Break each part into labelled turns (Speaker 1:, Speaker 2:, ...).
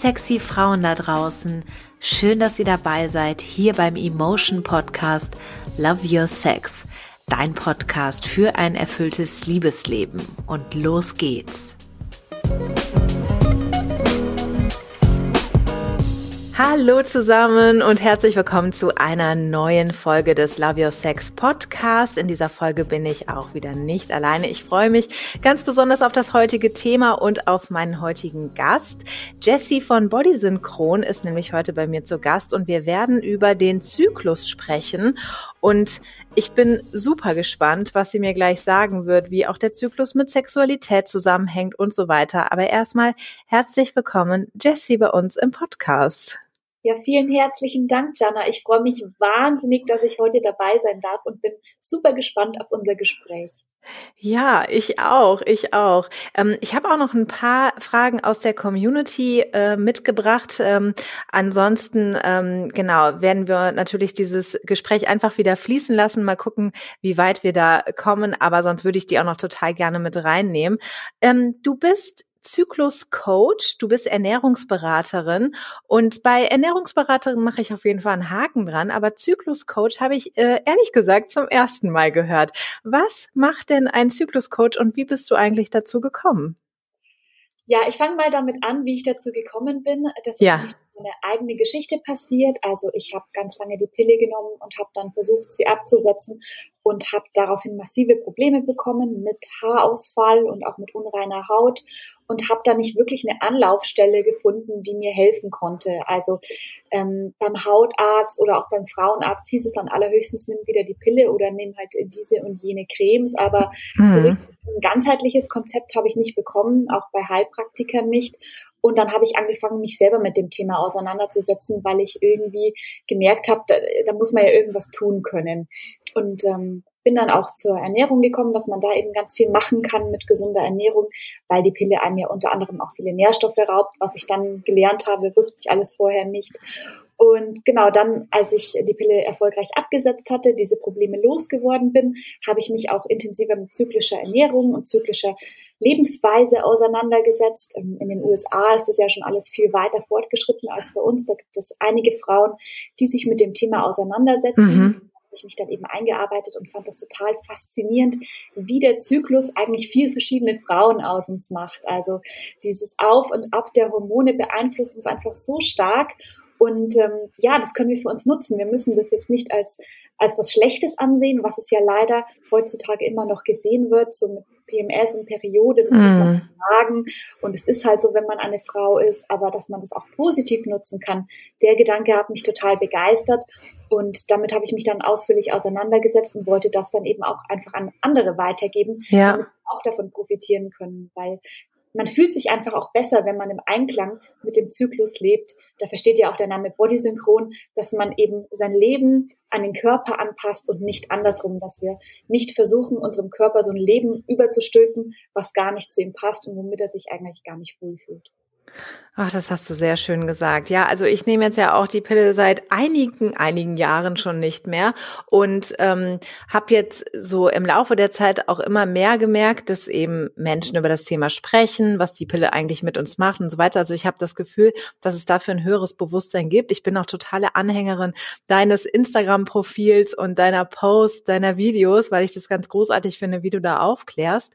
Speaker 1: Sexy Frauen da draußen. Schön, dass ihr dabei seid hier beim Emotion Podcast Love Your Sex. Dein Podcast für ein erfülltes Liebesleben. Und los geht's. Hallo zusammen und herzlich willkommen zu einer neuen Folge des Love Your Sex Podcast. In dieser Folge bin ich auch wieder nicht alleine. Ich freue mich ganz besonders auf das heutige Thema und auf meinen heutigen Gast. Jessie von Body Synchron ist nämlich heute bei mir zu Gast und wir werden über den Zyklus sprechen. Und ich bin super gespannt, was sie mir gleich sagen wird, wie auch der Zyklus mit Sexualität zusammenhängt und so weiter. Aber erstmal herzlich willkommen, Jessie, bei uns im Podcast.
Speaker 2: Ja, vielen herzlichen Dank, Jana. Ich freue mich wahnsinnig, dass ich heute dabei sein darf und bin super gespannt auf unser Gespräch.
Speaker 1: Ja, ich auch, ich auch. Ähm, ich habe auch noch ein paar Fragen aus der Community äh, mitgebracht. Ähm, ansonsten, ähm, genau, werden wir natürlich dieses Gespräch einfach wieder fließen lassen, mal gucken, wie weit wir da kommen. Aber sonst würde ich die auch noch total gerne mit reinnehmen. Ähm, du bist Zyklus-Coach, du bist Ernährungsberaterin und bei Ernährungsberaterin mache ich auf jeden Fall einen Haken dran, aber Zyklus-Coach habe ich äh, ehrlich gesagt zum ersten Mal gehört. Was macht denn ein Zyklus-Coach und wie bist du eigentlich dazu gekommen?
Speaker 2: Ja, ich fange mal damit an, wie ich dazu gekommen bin. Das ist ja. Eine eigene Geschichte passiert. Also ich habe ganz lange die Pille genommen und habe dann versucht, sie abzusetzen und habe daraufhin massive Probleme bekommen mit Haarausfall und auch mit unreiner Haut und habe da nicht wirklich eine Anlaufstelle gefunden, die mir helfen konnte. Also ähm, beim Hautarzt oder auch beim Frauenarzt hieß es dann allerhöchstens, nimm wieder die Pille oder nimm halt diese und jene Cremes. Aber mhm. so ein ganzheitliches Konzept habe ich nicht bekommen, auch bei Heilpraktikern nicht. Und dann habe ich angefangen, mich selber mit dem Thema auseinanderzusetzen, weil ich irgendwie gemerkt habe, da, da muss man ja irgendwas tun können. Und ähm, bin dann auch zur Ernährung gekommen, dass man da eben ganz viel machen kann mit gesunder Ernährung, weil die Pille einem ja unter anderem auch viele Nährstoffe raubt, was ich dann gelernt habe, wusste ich alles vorher nicht. Und genau dann, als ich die Pille erfolgreich abgesetzt hatte, diese Probleme losgeworden bin, habe ich mich auch intensiver mit zyklischer Ernährung und zyklischer Lebensweise auseinandergesetzt. Ähm, in den USA ist das ja schon alles viel weiter fortgeschritten als bei uns. Da gibt es einige Frauen, die sich mit dem Thema auseinandersetzen. Mhm habe ich mich dann eben eingearbeitet und fand das total faszinierend, wie der Zyklus eigentlich vier verschiedene Frauen aus uns macht. Also dieses Auf und Ab der Hormone beeinflusst uns einfach so stark. Und ähm, ja, das können wir für uns nutzen. Wir müssen das jetzt nicht als, als was Schlechtes ansehen, was es ja leider heutzutage immer noch gesehen wird, so mit PMS und Periode, das mm. muss man mhm. sagen. Und es ist halt so, wenn man eine Frau ist, aber dass man das auch positiv nutzen kann. Der Gedanke hat mich total begeistert. Und damit habe ich mich dann ausführlich auseinandergesetzt und wollte das dann eben auch einfach an andere weitergeben, ja. damit auch davon profitieren können, weil man fühlt sich einfach auch besser, wenn man im Einklang mit dem Zyklus lebt. Da versteht ja auch der Name Bodysynchron, dass man eben sein Leben an den Körper anpasst und nicht andersrum, dass wir nicht versuchen, unserem Körper so ein Leben überzustülpen, was gar nicht zu ihm passt und womit er sich eigentlich gar nicht wohlfühlt.
Speaker 1: Ach, das hast du sehr schön gesagt. Ja, also ich nehme jetzt ja auch die Pille seit einigen, einigen Jahren schon nicht mehr und ähm, habe jetzt so im Laufe der Zeit auch immer mehr gemerkt, dass eben Menschen über das Thema sprechen, was die Pille eigentlich mit uns macht und so weiter. Also ich habe das Gefühl, dass es dafür ein höheres Bewusstsein gibt. Ich bin auch totale Anhängerin deines Instagram-Profils und deiner Posts, deiner Videos, weil ich das ganz großartig finde, wie du da aufklärst.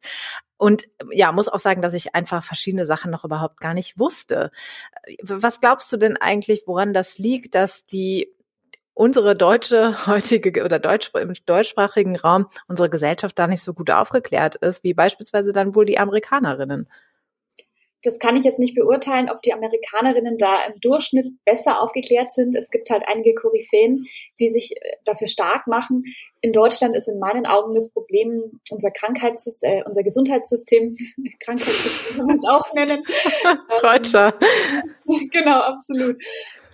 Speaker 1: Und ja, muss auch sagen, dass ich einfach verschiedene Sachen noch überhaupt gar nicht wusste. Was glaubst du denn eigentlich, woran das liegt, dass die unsere deutsche heutige oder deutsch, im deutschsprachigen Raum unsere Gesellschaft da nicht so gut aufgeklärt ist, wie beispielsweise dann wohl die Amerikanerinnen?
Speaker 2: Das kann ich jetzt nicht beurteilen, ob die Amerikanerinnen da im Durchschnitt besser aufgeklärt sind. Es gibt halt einige Koryphäen, die sich äh, dafür stark machen. In Deutschland ist in meinen Augen das Problem unser Krankheitssystem, äh, unser Gesundheitssystem, Krankheitssystem kann man es auch nennen.
Speaker 1: Freudscher.
Speaker 2: genau, absolut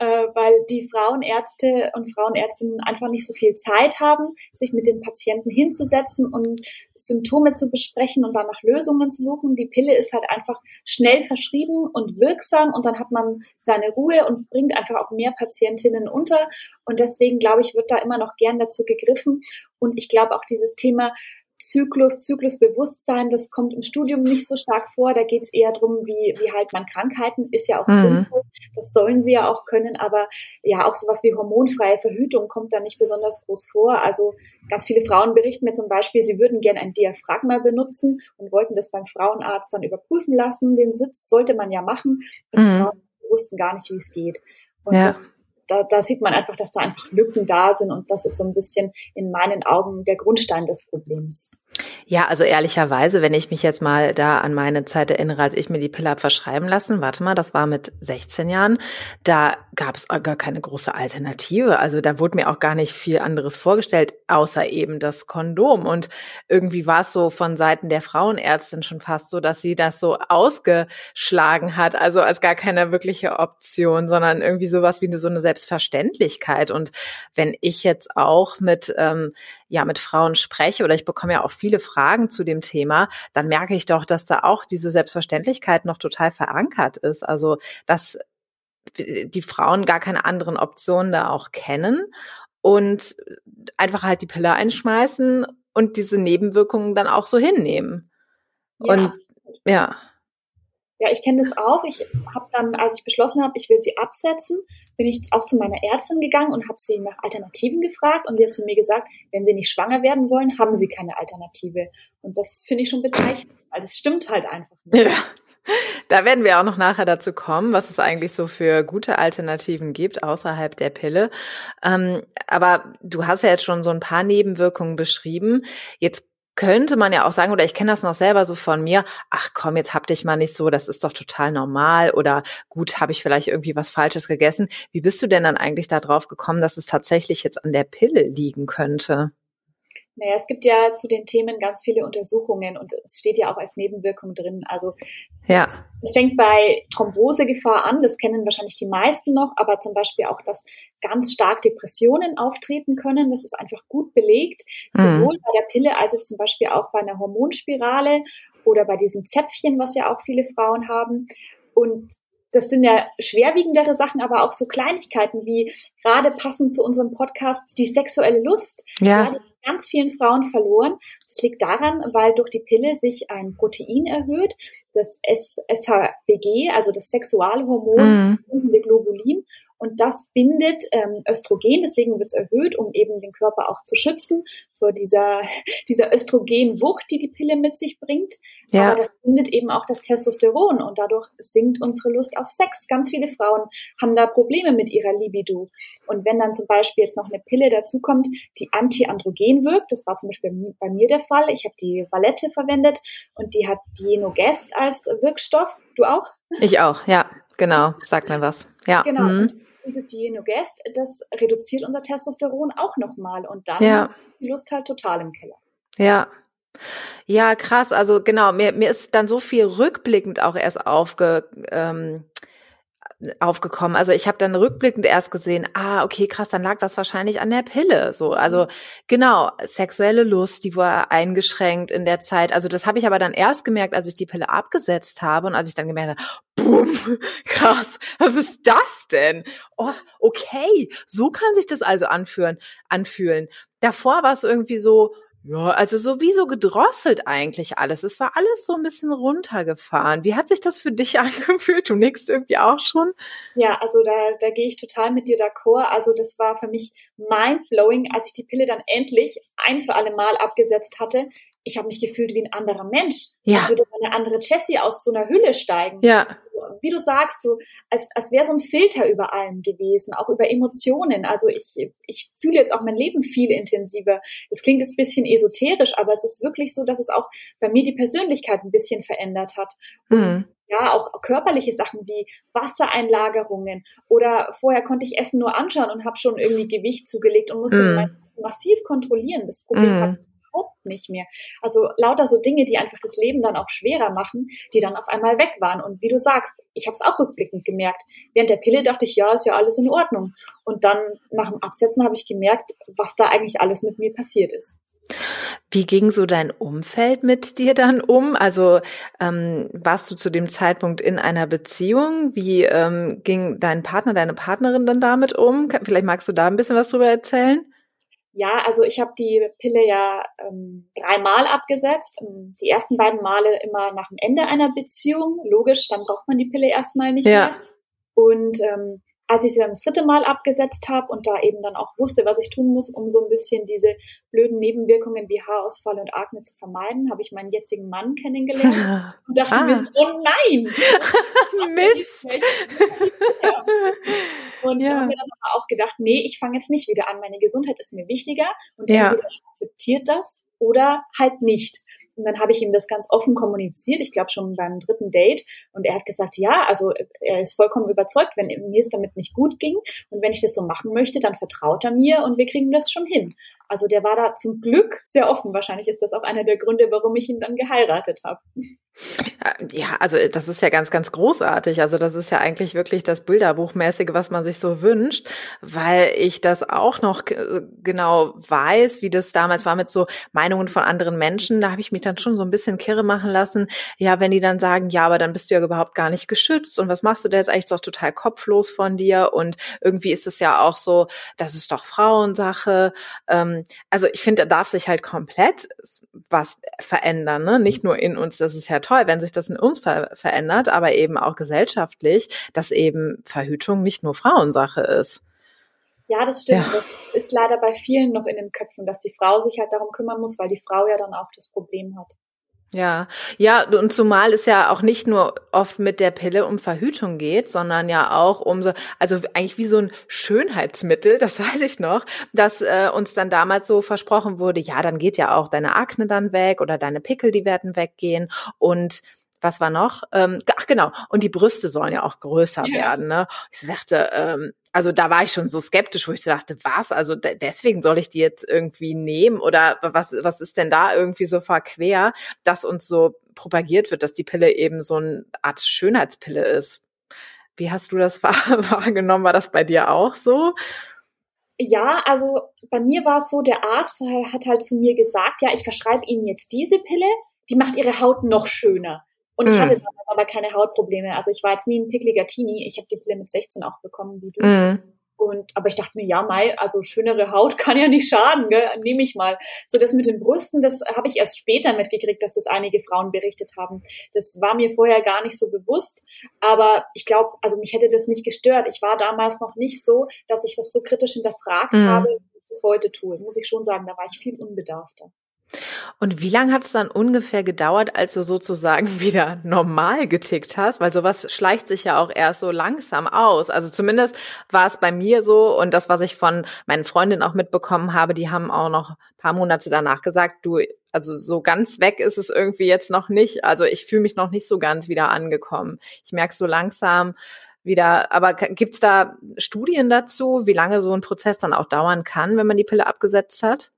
Speaker 2: äh, weil die Frauenärzte und Frauenärztinnen einfach nicht so viel Zeit haben, sich mit den Patienten hinzusetzen und Symptome zu besprechen und dann nach Lösungen zu suchen. Die Pille ist halt einfach schnell verschrieben und wirksam und dann hat man seine Ruhe und bringt einfach auch mehr Patientinnen unter. Und deswegen glaube ich, wird da immer noch gern dazu gegriffen. Und ich glaube auch dieses Thema Zyklus, Zyklusbewusstsein, das kommt im Studium nicht so stark vor. Da geht es eher darum, wie, wie halt man Krankheiten, ist ja auch mhm. sinnvoll. Das sollen sie ja auch können, aber ja, auch sowas wie hormonfreie Verhütung kommt da nicht besonders groß vor. Also ganz viele Frauen berichten mir zum Beispiel, sie würden gerne ein Diaphragma benutzen und wollten das beim Frauenarzt dann überprüfen lassen. Den Sitz sollte man ja machen. Und mhm. die Frauen wussten gar nicht, wie es geht. Und ja. das da, da sieht man einfach, dass da einfach Lücken da sind und das ist so ein bisschen in meinen Augen der Grundstein des Problems.
Speaker 1: Ja, also ehrlicherweise, wenn ich mich jetzt mal da an meine Zeit erinnere, als ich mir die Pille habe verschreiben lassen, warte mal, das war mit 16 Jahren, da gab es gar keine große Alternative. Also da wurde mir auch gar nicht viel anderes vorgestellt, außer eben das Kondom. Und irgendwie war es so von Seiten der Frauenärztin schon fast so, dass sie das so ausgeschlagen hat, also als gar keine wirkliche Option, sondern irgendwie sowas wie so eine Selbstverständlichkeit. Und wenn ich jetzt auch mit, ähm, ja, mit Frauen spreche oder ich bekomme ja auch viele Fragen zu dem Thema, dann merke ich doch, dass da auch diese Selbstverständlichkeit noch total verankert ist. Also, dass die Frauen gar keine anderen Optionen da auch kennen und einfach halt die Pille einschmeißen und diese Nebenwirkungen dann auch so hinnehmen. Ja, und ja.
Speaker 2: Ja, ich kenne das auch. Ich habe dann, als ich beschlossen habe, ich will sie absetzen, bin ich auch zu meiner Ärztin gegangen und habe sie nach Alternativen gefragt und sie hat zu mir gesagt, wenn sie nicht schwanger werden wollen, haben sie keine Alternative. Und das finde ich schon bezeichnend, weil das stimmt halt einfach nicht. Ja.
Speaker 1: Da werden wir auch noch nachher dazu kommen, was es eigentlich so für gute Alternativen gibt außerhalb der Pille. Ähm, aber du hast ja jetzt schon so ein paar Nebenwirkungen beschrieben. Jetzt könnte man ja auch sagen, oder ich kenne das noch selber so von mir, ach komm, jetzt hab dich mal nicht so, das ist doch total normal oder gut, habe ich vielleicht irgendwie was Falsches gegessen. Wie bist du denn dann eigentlich darauf gekommen, dass es tatsächlich jetzt an der Pille liegen könnte?
Speaker 2: Naja, es gibt ja zu den Themen ganz viele Untersuchungen und es steht ja auch als Nebenwirkung drin. Also ja. es fängt bei Thrombosegefahr an, das kennen wahrscheinlich die meisten noch, aber zum Beispiel auch, dass ganz stark Depressionen auftreten können. Das ist einfach gut belegt, mhm. sowohl bei der Pille als es zum Beispiel auch bei einer Hormonspirale oder bei diesem Zäpfchen, was ja auch viele Frauen haben. Und das sind ja schwerwiegendere Sachen, aber auch so Kleinigkeiten wie gerade passend zu unserem Podcast die sexuelle Lust. Ja. Ganz vielen Frauen verloren. Das liegt daran, weil durch die Pille sich ein Protein erhöht, das SHBG, also das Sexualhormon, mhm. Globulin. Und das bindet ähm, Östrogen, deswegen wird es erhöht, um eben den Körper auch zu schützen vor dieser, dieser Östrogenwucht, die die Pille mit sich bringt. Ja. Aber das bindet eben auch das Testosteron und dadurch sinkt unsere Lust auf Sex. Ganz viele Frauen haben da Probleme mit ihrer Libido. Und wenn dann zum Beispiel jetzt noch eine Pille dazukommt, die antiandrogen wirkt, das war zum Beispiel bei mir der Fall, ich habe die Valette verwendet und die hat Dienogest als Wirkstoff. Du auch?
Speaker 1: Ich auch, ja, genau. Sag mir was. Ja.
Speaker 2: Genau. Mhm dieses Dienogest, das reduziert unser Testosteron auch nochmal und dann ja. die Lust halt total im Keller.
Speaker 1: Ja. Ja, krass. Also genau, mir, mir ist dann so viel rückblickend auch erst aufge, ähm, aufgekommen. Also ich habe dann rückblickend erst gesehen, ah, okay, krass, dann lag das wahrscheinlich an der Pille. So, also mhm. genau, sexuelle Lust, die war eingeschränkt in der Zeit. Also das habe ich aber dann erst gemerkt, als ich die Pille abgesetzt habe und als ich dann gemerkt habe, boom, krass, was ist das denn? Oh, okay, so kann sich das also anfühlen, anfühlen. Davor war es irgendwie so, ja, also sowieso gedrosselt eigentlich alles. Es war alles so ein bisschen runtergefahren. Wie hat sich das für dich angefühlt? Du nickst irgendwie auch schon?
Speaker 2: Ja, also da, da gehe ich total mit dir d'accord. Also das war für mich mindblowing, als ich die Pille dann endlich ein für alle Mal abgesetzt hatte. Ich habe mich gefühlt wie ein anderer Mensch. Ja. Als würde eine andere Jessie aus so einer Hülle steigen. Ja wie du sagst, so als, als wäre so ein Filter über allem gewesen, auch über Emotionen. Also ich, ich fühle jetzt auch mein Leben viel intensiver. Das klingt jetzt ein bisschen esoterisch, aber es ist wirklich so, dass es auch bei mir die Persönlichkeit ein bisschen verändert hat. Mhm. Ja, auch körperliche Sachen wie Wassereinlagerungen oder vorher konnte ich Essen nur anschauen und habe schon irgendwie Gewicht zugelegt und musste mm. massiv kontrollieren. Das Problem mm. hat überhaupt nicht mehr. Also lauter so Dinge, die einfach das Leben dann auch schwerer machen, die dann auf einmal weg waren. Und wie du sagst, ich habe es auch rückblickend gemerkt. Während der Pille dachte ich, ja, ist ja alles in Ordnung. Und dann nach dem Absetzen habe ich gemerkt, was da eigentlich alles mit mir passiert ist.
Speaker 1: Wie ging so dein Umfeld mit dir dann um? Also ähm, warst du zu dem Zeitpunkt in einer Beziehung? Wie ähm, ging dein Partner, deine Partnerin dann damit um? Vielleicht magst du da ein bisschen was drüber erzählen?
Speaker 2: Ja, also ich habe die Pille ja ähm, dreimal abgesetzt. Ähm, die ersten beiden Male immer nach dem Ende einer Beziehung. Logisch, dann braucht man die Pille erstmal nicht ja. mehr. Und ähm, als ich sie dann das dritte Mal abgesetzt habe und da eben dann auch wusste, was ich tun muss, um so ein bisschen diese blöden Nebenwirkungen wie Haarausfall und Akne zu vermeiden, habe ich meinen jetzigen Mann kennengelernt und dachte ah. mir so, oh nein!
Speaker 1: Mist!
Speaker 2: Und ja. habe mir dann aber auch gedacht, nee, ich fange jetzt nicht wieder an. Meine Gesundheit ist mir wichtiger und ja. entweder akzeptiert das oder halt nicht. Und dann habe ich ihm das ganz offen kommuniziert, ich glaube schon beim dritten Date. Und er hat gesagt, ja, also er ist vollkommen überzeugt, wenn mir es damit nicht gut ging und wenn ich das so machen möchte, dann vertraut er mir und wir kriegen das schon hin. Also der war da zum Glück sehr offen. Wahrscheinlich ist das auch einer der Gründe, warum ich ihn dann geheiratet habe.
Speaker 1: Ja, also das ist ja ganz, ganz großartig. Also das ist ja eigentlich wirklich das Bilderbuchmäßige, was man sich so wünscht, weil ich das auch noch genau weiß, wie das damals war mit so Meinungen von anderen Menschen. Da habe ich mich dann schon so ein bisschen kirre machen lassen. Ja, wenn die dann sagen, ja, aber dann bist du ja überhaupt gar nicht geschützt und was machst du da jetzt eigentlich doch total kopflos von dir und irgendwie ist es ja auch so, das ist doch Frauensache. Ähm, also ich finde, da darf sich halt komplett was verändern, ne? Nicht nur in uns, das ist ja toll, wenn sich das in uns ver verändert, aber eben auch gesellschaftlich, dass eben Verhütung nicht nur Frauensache ist.
Speaker 2: Ja, das stimmt. Ja. Das ist leider bei vielen noch in den Köpfen, dass die Frau sich halt darum kümmern muss, weil die Frau ja dann auch das Problem hat.
Speaker 1: Ja, ja, und zumal es ja auch nicht nur oft mit der Pille um Verhütung geht, sondern ja auch um so, also eigentlich wie so ein Schönheitsmittel, das weiß ich noch, dass äh, uns dann damals so versprochen wurde, ja, dann geht ja auch deine Akne dann weg oder deine Pickel, die werden weggehen. Und was war noch? Ähm, ach genau, und die Brüste sollen ja auch größer ja. werden. Ne? Ich dachte, ähm, also da war ich schon so skeptisch, wo ich dachte, was? Also deswegen soll ich die jetzt irgendwie nehmen oder was, was ist denn da irgendwie so verquer, dass uns so propagiert wird, dass die Pille eben so eine Art Schönheitspille ist. Wie hast du das wahrgenommen? War das bei dir auch so?
Speaker 2: Ja, also bei mir war es so, der Arzt hat halt zu mir gesagt, ja, ich verschreibe Ihnen jetzt diese Pille, die macht Ihre Haut noch schöner. Und ich mm. hatte damals aber keine Hautprobleme. Also ich war jetzt nie ein pickliger Teenie. Ich habe die Pille mit 16 auch bekommen, wie du. Mm. Und, aber ich dachte mir, ja, Mai, also schönere Haut kann ja nicht schaden, gell? nehme ich mal. So das mit den Brüsten, das habe ich erst später mitgekriegt, dass das einige Frauen berichtet haben. Das war mir vorher gar nicht so bewusst, aber ich glaube, also mich hätte das nicht gestört. Ich war damals noch nicht so, dass ich das so kritisch hinterfragt mhm. habe, wie ich das heute tue. Muss ich schon sagen, da war ich viel unbedarfter.
Speaker 1: Und wie lange hat es dann ungefähr gedauert, als du sozusagen wieder normal getickt hast? Weil sowas schleicht sich ja auch erst so langsam aus. Also zumindest war es bei mir so und das, was ich von meinen Freundinnen auch mitbekommen habe, die haben auch noch paar Monate danach gesagt, du, also so ganz weg ist es irgendwie jetzt noch nicht. Also ich fühle mich noch nicht so ganz wieder angekommen. Ich merke so langsam, wieder. Aber gibt's da Studien dazu, wie lange so ein Prozess dann auch dauern kann, wenn man die Pille abgesetzt hat?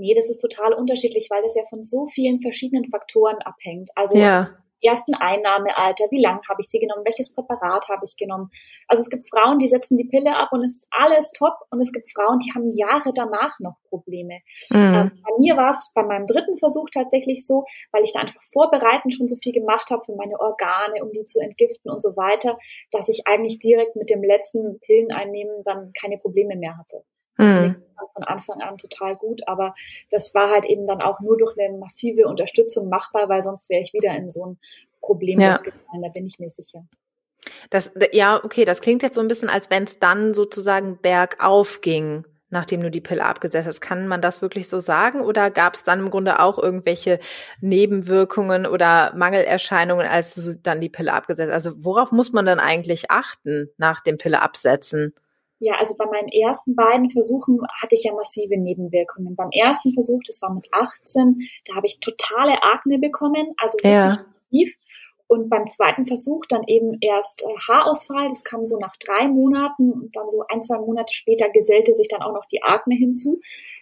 Speaker 2: Nee, das ist total unterschiedlich, weil das ja von so vielen verschiedenen Faktoren abhängt. Also ja. ersten Einnahmealter, wie lange habe ich sie genommen, welches Präparat habe ich genommen. Also es gibt Frauen, die setzen die Pille ab und es ist alles top und es gibt Frauen, die haben Jahre danach noch Probleme. Mhm. Ähm, bei mir war es bei meinem dritten Versuch tatsächlich so, weil ich da einfach vorbereitend schon so viel gemacht habe für meine Organe, um die zu entgiften und so weiter, dass ich eigentlich direkt mit dem letzten Pilleneinnehmen dann keine Probleme mehr hatte. Mhm. von Anfang an total gut, aber das war halt eben dann auch nur durch eine massive Unterstützung machbar, weil sonst wäre ich wieder in so ein Problem ja. gefallen, da bin ich mir sicher.
Speaker 1: Das, ja, okay, das klingt jetzt so ein bisschen, als wenn es dann sozusagen bergauf ging, nachdem du die Pille abgesetzt hast. Kann man das wirklich so sagen? Oder gab es dann im Grunde auch irgendwelche Nebenwirkungen oder Mangelerscheinungen, als du dann die Pille abgesetzt hast? Also worauf muss man dann eigentlich achten nach dem Pille absetzen?
Speaker 2: Ja, also bei meinen ersten beiden Versuchen hatte ich ja massive Nebenwirkungen. Beim ersten Versuch, das war mit 18, da habe ich totale Akne bekommen, also wirklich ja. massiv. Und beim zweiten Versuch dann eben erst äh, Haarausfall, das kam so nach drei Monaten und dann so ein, zwei Monate später gesellte sich dann auch noch die Akne hinzu.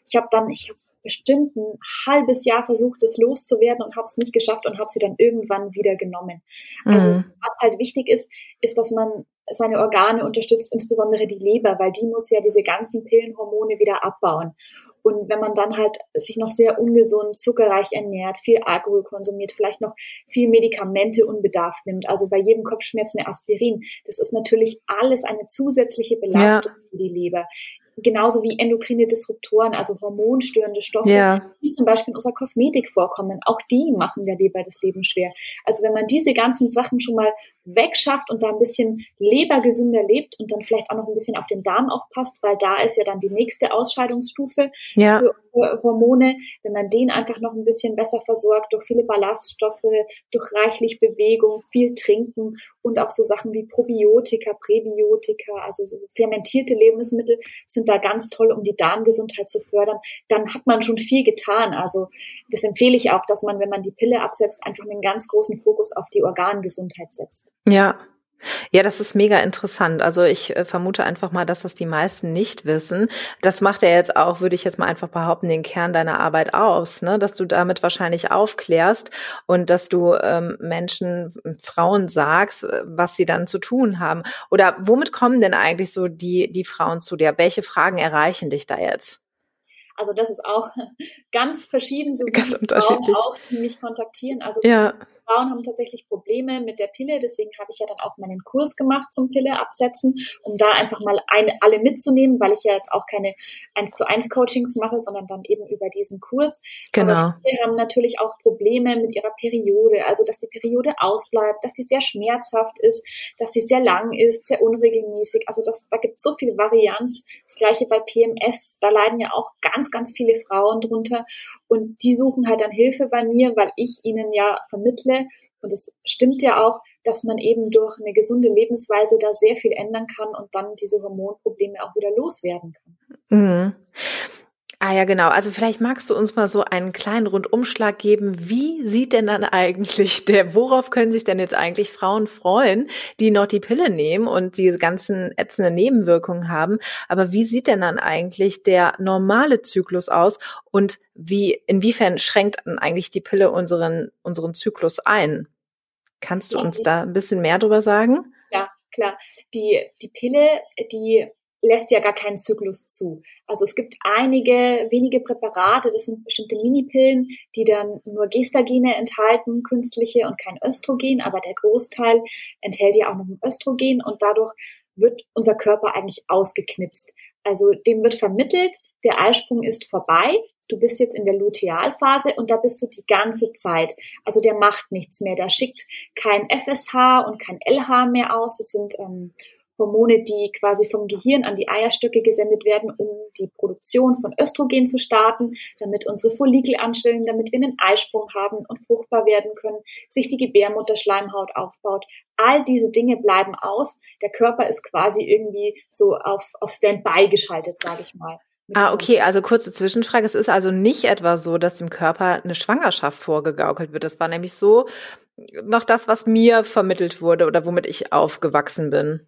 Speaker 2: Ich habe dann, ich habe bestimmt ein halbes Jahr versucht, es loszuwerden und habe es nicht geschafft und habe sie dann irgendwann wieder genommen. Also mhm. was halt wichtig ist, ist, dass man seine Organe unterstützt, insbesondere die Leber, weil die muss ja diese ganzen Pillenhormone wieder abbauen. Und wenn man dann halt sich noch sehr ungesund, zuckerreich ernährt, viel Alkohol konsumiert, vielleicht noch viel Medikamente unbedarft nimmt, also bei jedem Kopfschmerz eine Aspirin, das ist natürlich alles eine zusätzliche Belastung ja. für die Leber genauso wie endokrine Disruptoren, also hormonstörende Stoffe, ja. die zum Beispiel in unserer Kosmetik vorkommen. Auch die machen der Leber das Leben schwer. Also wenn man diese ganzen Sachen schon mal wegschafft und da ein bisschen lebergesünder lebt und dann vielleicht auch noch ein bisschen auf den Darm aufpasst, weil da ist ja dann die nächste Ausscheidungsstufe ja. für Hormone, wenn man den einfach noch ein bisschen besser versorgt durch viele Ballaststoffe, durch reichlich Bewegung, viel Trinken und auch so Sachen wie Probiotika, Präbiotika, also so fermentierte Lebensmittel sind da ganz toll, um die Darmgesundheit zu fördern. Dann hat man schon viel getan. Also das empfehle ich auch, dass man, wenn man die Pille absetzt, einfach einen ganz großen Fokus auf die Organgesundheit setzt.
Speaker 1: Ja, ja, das ist mega interessant. Also ich äh, vermute einfach mal, dass das die meisten nicht wissen. Das macht ja jetzt auch, würde ich jetzt mal einfach behaupten, den Kern deiner Arbeit aus, ne? dass du damit wahrscheinlich aufklärst und dass du ähm, Menschen, Frauen sagst, äh, was sie dann zu tun haben. Oder womit kommen denn eigentlich so die, die Frauen zu dir? Welche Fragen erreichen dich da jetzt?
Speaker 2: Also das ist auch ganz verschieden, so
Speaker 1: ganz unterschiedlich.
Speaker 2: Frauen auch, die mich kontaktieren. Also ja. Frauen haben tatsächlich Probleme mit der Pille, deswegen habe ich ja dann auch meinen Kurs gemacht zum Pille absetzen, um da einfach mal eine, alle mitzunehmen, weil ich ja jetzt auch keine 1 zu 1 Coachings mache, sondern dann eben über diesen Kurs.
Speaker 1: Genau. Aber
Speaker 2: viele haben natürlich auch Probleme mit ihrer Periode, also dass die Periode ausbleibt, dass sie sehr schmerzhaft ist, dass sie sehr lang ist, sehr unregelmäßig. Also das, da gibt es so viel Varianz. Das gleiche bei PMS, da leiden ja auch ganz, ganz viele Frauen drunter und die suchen halt dann Hilfe bei mir, weil ich ihnen ja vermittle, und es stimmt ja auch, dass man eben durch eine gesunde Lebensweise da sehr viel ändern kann und dann diese Hormonprobleme auch wieder loswerden kann.
Speaker 1: Mhm. Ah ja, genau. Also vielleicht magst du uns mal so einen kleinen Rundumschlag geben. Wie sieht denn dann eigentlich der, worauf können sich denn jetzt eigentlich Frauen freuen, die noch die Pille nehmen und die ganzen ätzenden Nebenwirkungen haben? Aber wie sieht denn dann eigentlich der normale Zyklus aus und wie, inwiefern schränkt dann eigentlich die Pille unseren, unseren Zyklus ein? Kannst du uns da ein bisschen mehr drüber sagen?
Speaker 2: Ja, klar. Die, die Pille, die lässt ja gar keinen Zyklus zu. Also es gibt einige wenige Präparate, das sind bestimmte Minipillen, die dann nur Gestagene enthalten, künstliche und kein Östrogen, aber der Großteil enthält ja auch noch ein Östrogen und dadurch wird unser Körper eigentlich ausgeknipst. Also dem wird vermittelt, der Eisprung ist vorbei, du bist jetzt in der Lutealphase und da bist du die ganze Zeit. Also der macht nichts mehr, der schickt kein FSH und kein LH mehr aus. Das sind ähm, Hormone, die quasi vom Gehirn an die Eierstöcke gesendet werden, um die Produktion von Östrogen zu starten, damit unsere Follikel anschwellen, damit wir einen Eisprung haben und fruchtbar werden können, sich die Gebärmutterschleimhaut aufbaut. All diese Dinge bleiben aus. Der Körper ist quasi irgendwie so auf, auf Standby geschaltet, sage ich mal.
Speaker 1: Ah, okay, also kurze Zwischenfrage. Es ist also nicht etwa so, dass dem Körper eine Schwangerschaft vorgegaukelt wird. Das war nämlich so noch das, was mir vermittelt wurde oder womit ich aufgewachsen bin.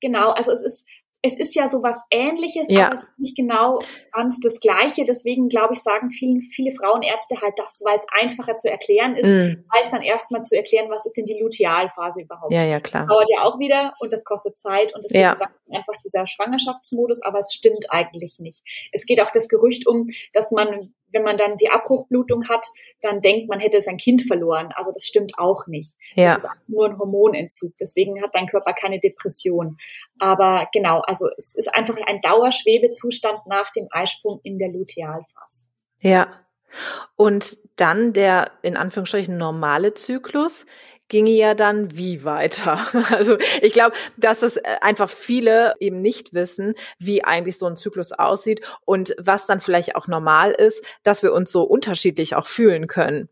Speaker 2: Genau, also es ist, es ist ja sowas ähnliches, ja. aber es ist nicht genau ganz das Gleiche. Deswegen, glaube ich, sagen viele, viele Frauenärzte halt das, weil es einfacher zu erklären ist, mm. als dann erstmal zu erklären, was ist denn die Lutealphase überhaupt.
Speaker 1: Ja, ja, klar.
Speaker 2: Das dauert ja auch wieder und das kostet Zeit und deswegen ja. sagt einfach dieser Schwangerschaftsmodus, aber es stimmt eigentlich nicht. Es geht auch das Gerücht um, dass man wenn man dann die Abbruchblutung hat, dann denkt man hätte sein Kind verloren. Also das stimmt auch nicht. Ja. Das ist nur ein Hormonentzug. Deswegen hat dein Körper keine Depression. Aber genau, also es ist einfach ein Dauerschwebezustand nach dem Eisprung in der Lutealphase.
Speaker 1: Ja. Und dann der in Anführungsstrichen normale Zyklus ginge ja dann wie weiter. Also ich glaube, dass es äh, einfach viele eben nicht wissen, wie eigentlich so ein Zyklus aussieht und was dann vielleicht auch normal ist, dass wir uns so unterschiedlich auch fühlen können.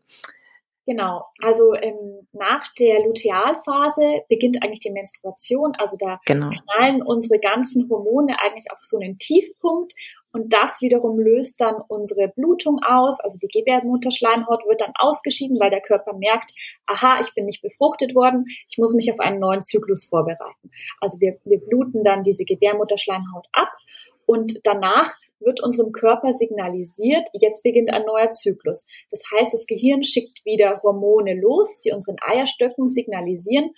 Speaker 2: Genau, also ähm, nach der Lutealphase beginnt eigentlich die Menstruation. Also da genau. knallen unsere ganzen Hormone eigentlich auf so einen Tiefpunkt und das wiederum löst dann unsere Blutung aus. Also die Gebärmutterschleimhaut wird dann ausgeschieden, weil der Körper merkt, aha, ich bin nicht befruchtet worden, ich muss mich auf einen neuen Zyklus vorbereiten. Also wir, wir bluten dann diese Gebärmutterschleimhaut ab und danach wird unserem Körper signalisiert, jetzt beginnt ein neuer Zyklus. Das heißt, das Gehirn schickt wieder Hormone los, die unseren Eierstöcken signalisieren,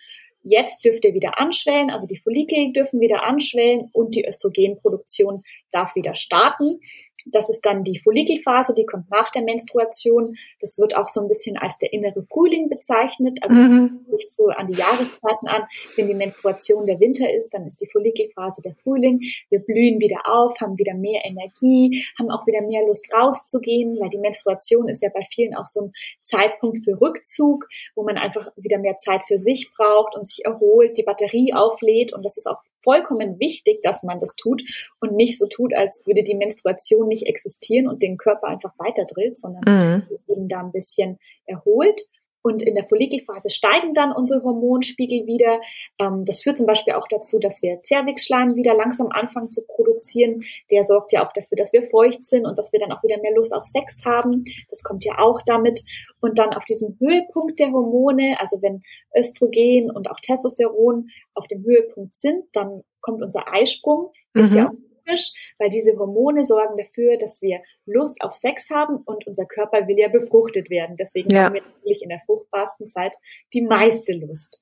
Speaker 2: jetzt dürft ihr wieder anschwellen, also die Follikel dürfen wieder anschwellen und die Östrogenproduktion darf wieder starten. Das ist dann die Follikelphase, die kommt nach der Menstruation. Das wird auch so ein bisschen als der innere Frühling bezeichnet. Also mhm. sich so an die Jahreszeiten an. Wenn die Menstruation der Winter ist, dann ist die Follikelphase der Frühling. Wir blühen wieder auf, haben wieder mehr Energie, haben auch wieder mehr Lust rauszugehen, weil die Menstruation ist ja bei vielen auch so ein Zeitpunkt für Rückzug, wo man einfach wieder mehr Zeit für sich braucht und sich erholt, die Batterie auflädt. Und das ist auch vollkommen wichtig, dass man das tut und nicht so tut, als würde die Menstruation nicht existieren und den Körper einfach weiterdrillt, sondern mhm. eben da ein bisschen erholt. Und in der Follikelphase steigen dann unsere Hormonspiegel wieder. Ähm, das führt zum Beispiel auch dazu, dass wir Zervixschleim wieder langsam anfangen zu produzieren. Der sorgt ja auch dafür, dass wir feucht sind und dass wir dann auch wieder mehr Lust auf Sex haben. Das kommt ja auch damit. Und dann auf diesem Höhepunkt der Hormone, also wenn Östrogen und auch Testosteron auf dem Höhepunkt sind, dann kommt unser Eisprung. Ist mhm. ja auch logisch, weil diese Hormone sorgen dafür, dass wir Lust auf Sex haben und unser Körper will ja befruchtet werden. Deswegen ja. haben wir natürlich in der fruchtbarsten Zeit die meiste Lust.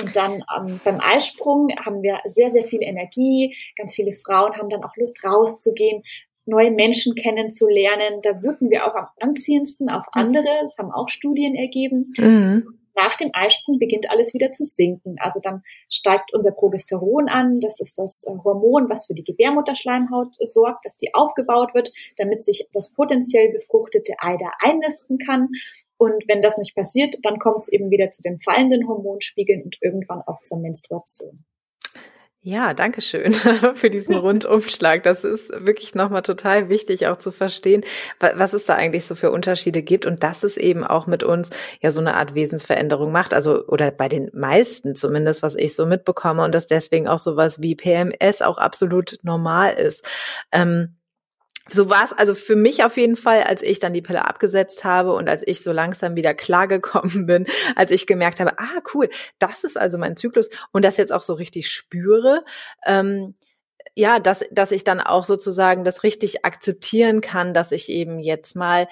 Speaker 2: Und dann ähm, beim Eisprung haben wir sehr, sehr viel Energie. Ganz viele Frauen haben dann auch Lust rauszugehen, neue Menschen kennenzulernen. Da wirken wir auch am anziehendsten auf andere. Das haben auch Studien ergeben. Mhm nach dem Eisprung beginnt alles wieder zu sinken. Also dann steigt unser Progesteron an. Das ist das äh, Hormon, was für die Gebärmutterschleimhaut sorgt, dass die aufgebaut wird, damit sich das potenziell befruchtete Ei da einnisten kann. Und wenn das nicht passiert, dann kommt es eben wieder zu den fallenden Hormonspiegeln und irgendwann auch zur Menstruation.
Speaker 1: Ja, danke schön für diesen Rundumschlag. Das ist wirklich nochmal total wichtig auch zu verstehen, was es da eigentlich so für Unterschiede gibt und dass es eben auch mit uns ja so eine Art Wesensveränderung macht. Also, oder bei den meisten zumindest, was ich so mitbekomme und dass deswegen auch sowas wie PMS auch absolut normal ist. Ähm, so war es also für mich auf jeden Fall, als ich dann die Pille abgesetzt habe und als ich so langsam wieder klargekommen bin, als ich gemerkt habe, ah cool, das ist also mein Zyklus und das jetzt auch so richtig spüre. Ähm, ja, dass, dass ich dann auch sozusagen das richtig akzeptieren kann, dass ich eben jetzt mal